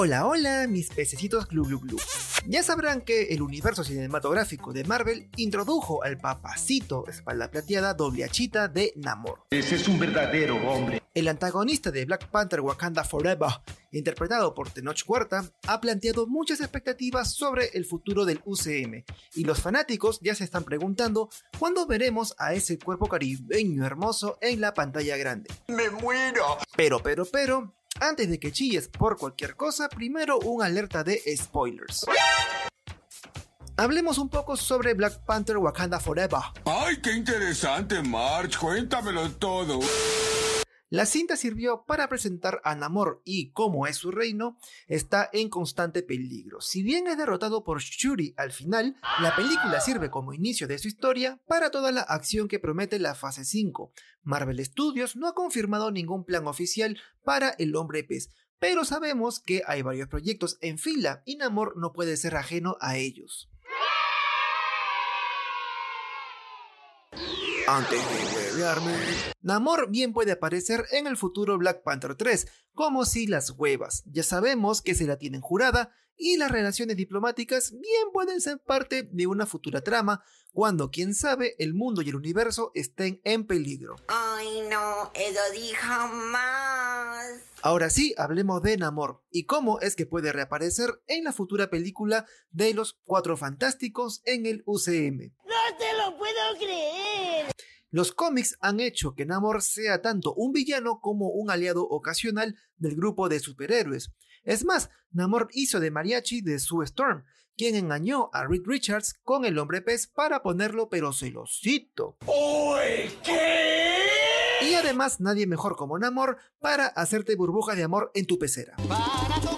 Hola, hola, mis pececitos glu glu glu. Ya sabrán que el universo cinematográfico de Marvel introdujo al papacito espalda plateada doble achita de Namor. Ese es un verdadero hombre. El antagonista de Black Panther Wakanda Forever, interpretado por Tenoch Huerta, ha planteado muchas expectativas sobre el futuro del UCM, y los fanáticos ya se están preguntando cuándo veremos a ese cuerpo caribeño hermoso en la pantalla grande. ¡Me muero! Pero, pero, pero, antes de que chilles por cualquier cosa, primero un alerta de spoilers. Hablemos un poco sobre Black Panther Wakanda Forever. ¡Ay, qué interesante, March! Cuéntamelo todo. La cinta sirvió para presentar a Namor y, como es su reino, está en constante peligro. Si bien es derrotado por Shuri al final, la película sirve como inicio de su historia para toda la acción que promete la fase 5. Marvel Studios no ha confirmado ningún plan oficial para el hombre pez, pero sabemos que hay varios proyectos en fila y Namor no puede ser ajeno a ellos. Antes de huevearme, Namor bien puede aparecer en el futuro Black Panther 3, como si las huevas. Ya sabemos que se la tienen jurada y las relaciones diplomáticas bien pueden ser parte de una futura trama cuando, quién sabe, el mundo y el universo estén en peligro. Ay no, eso dijo más. Ahora sí, hablemos de Namor y cómo es que puede reaparecer en la futura película de los Cuatro Fantásticos en el UCM. Lo puedo creer. Los cómics han hecho que Namor sea tanto un villano como un aliado ocasional del grupo de superhéroes. Es más, Namor hizo de mariachi de Sue Storm, quien engañó a Reed Richards con el hombre pez para ponerlo pero celosito. ¡Uy, qué! Y además nadie mejor como Namor para hacerte burbujas de amor en tu pecera. Para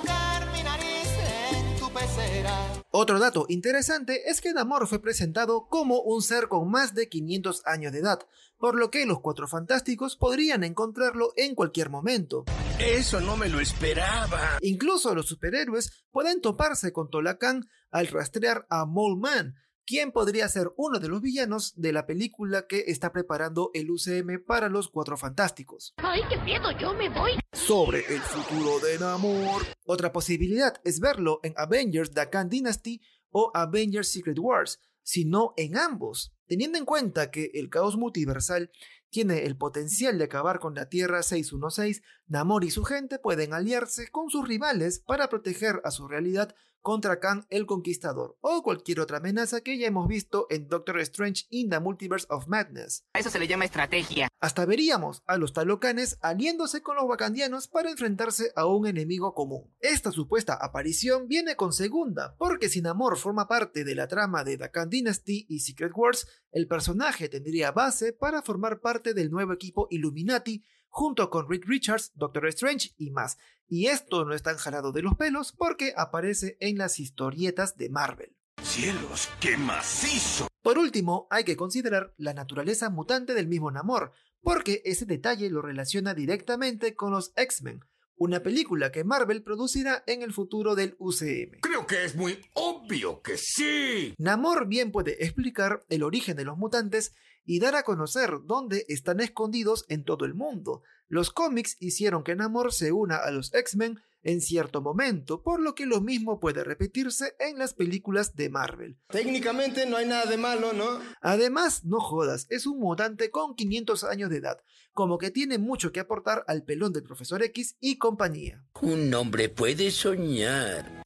Otro dato interesante es que Namor fue presentado como un ser con más de 500 años de edad, por lo que los Cuatro Fantásticos podrían encontrarlo en cualquier momento. Eso no me lo esperaba. Incluso los superhéroes pueden toparse con Tolacan al rastrear a Mole Man, quien podría ser uno de los villanos de la película que está preparando el UCM para los Cuatro Fantásticos. Ay, qué miedo, yo me voy. Sobre el futuro de Namor. Otra posibilidad es verlo en Avengers The Khan Dynasty o Avengers Secret Wars, sino en ambos, teniendo en cuenta que el caos multiversal tiene el potencial de acabar con la Tierra 616, Namor y su gente pueden aliarse con sus rivales para proteger a su realidad contra Khan el Conquistador o cualquier otra amenaza que ya hemos visto en Doctor Strange in the Multiverse of Madness. A eso se le llama estrategia. Hasta veríamos a los talocanes aliándose con los wakandianos para enfrentarse a un enemigo común. Esta supuesta aparición viene con segunda, porque si Namor forma parte de la trama de The Khan Dynasty y Secret Wars, el personaje tendría base para formar parte del nuevo equipo Illuminati junto con Reed Richards, Doctor Strange y más. Y esto no es tan jalado de los pelos porque aparece en las historietas de Marvel. ¡Cielos, qué macizo! Por último, hay que considerar la naturaleza mutante del mismo Namor, porque ese detalle lo relaciona directamente con los X-Men, una película que Marvel producirá en el futuro del UCM. Creo que es muy obvio que sí. Namor bien puede explicar el origen de los mutantes y dar a conocer dónde están escondidos en todo el mundo. Los cómics hicieron que Namor se una a los X-Men en cierto momento, por lo que lo mismo puede repetirse en las películas de Marvel. Técnicamente no hay nada de malo, ¿no? Además, no jodas, es un mutante con 500 años de edad, como que tiene mucho que aportar al pelón del Profesor X y compañía. Un hombre puede soñar.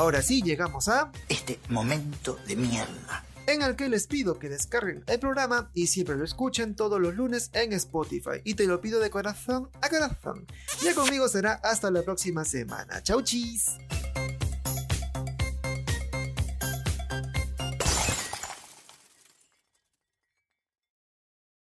Ahora sí, llegamos a Este momento de mierda. En el que les pido que descarguen el programa y siempre lo escuchen todos los lunes en Spotify. Y te lo pido de corazón a corazón. Ya conmigo será hasta la próxima semana. Chau chis.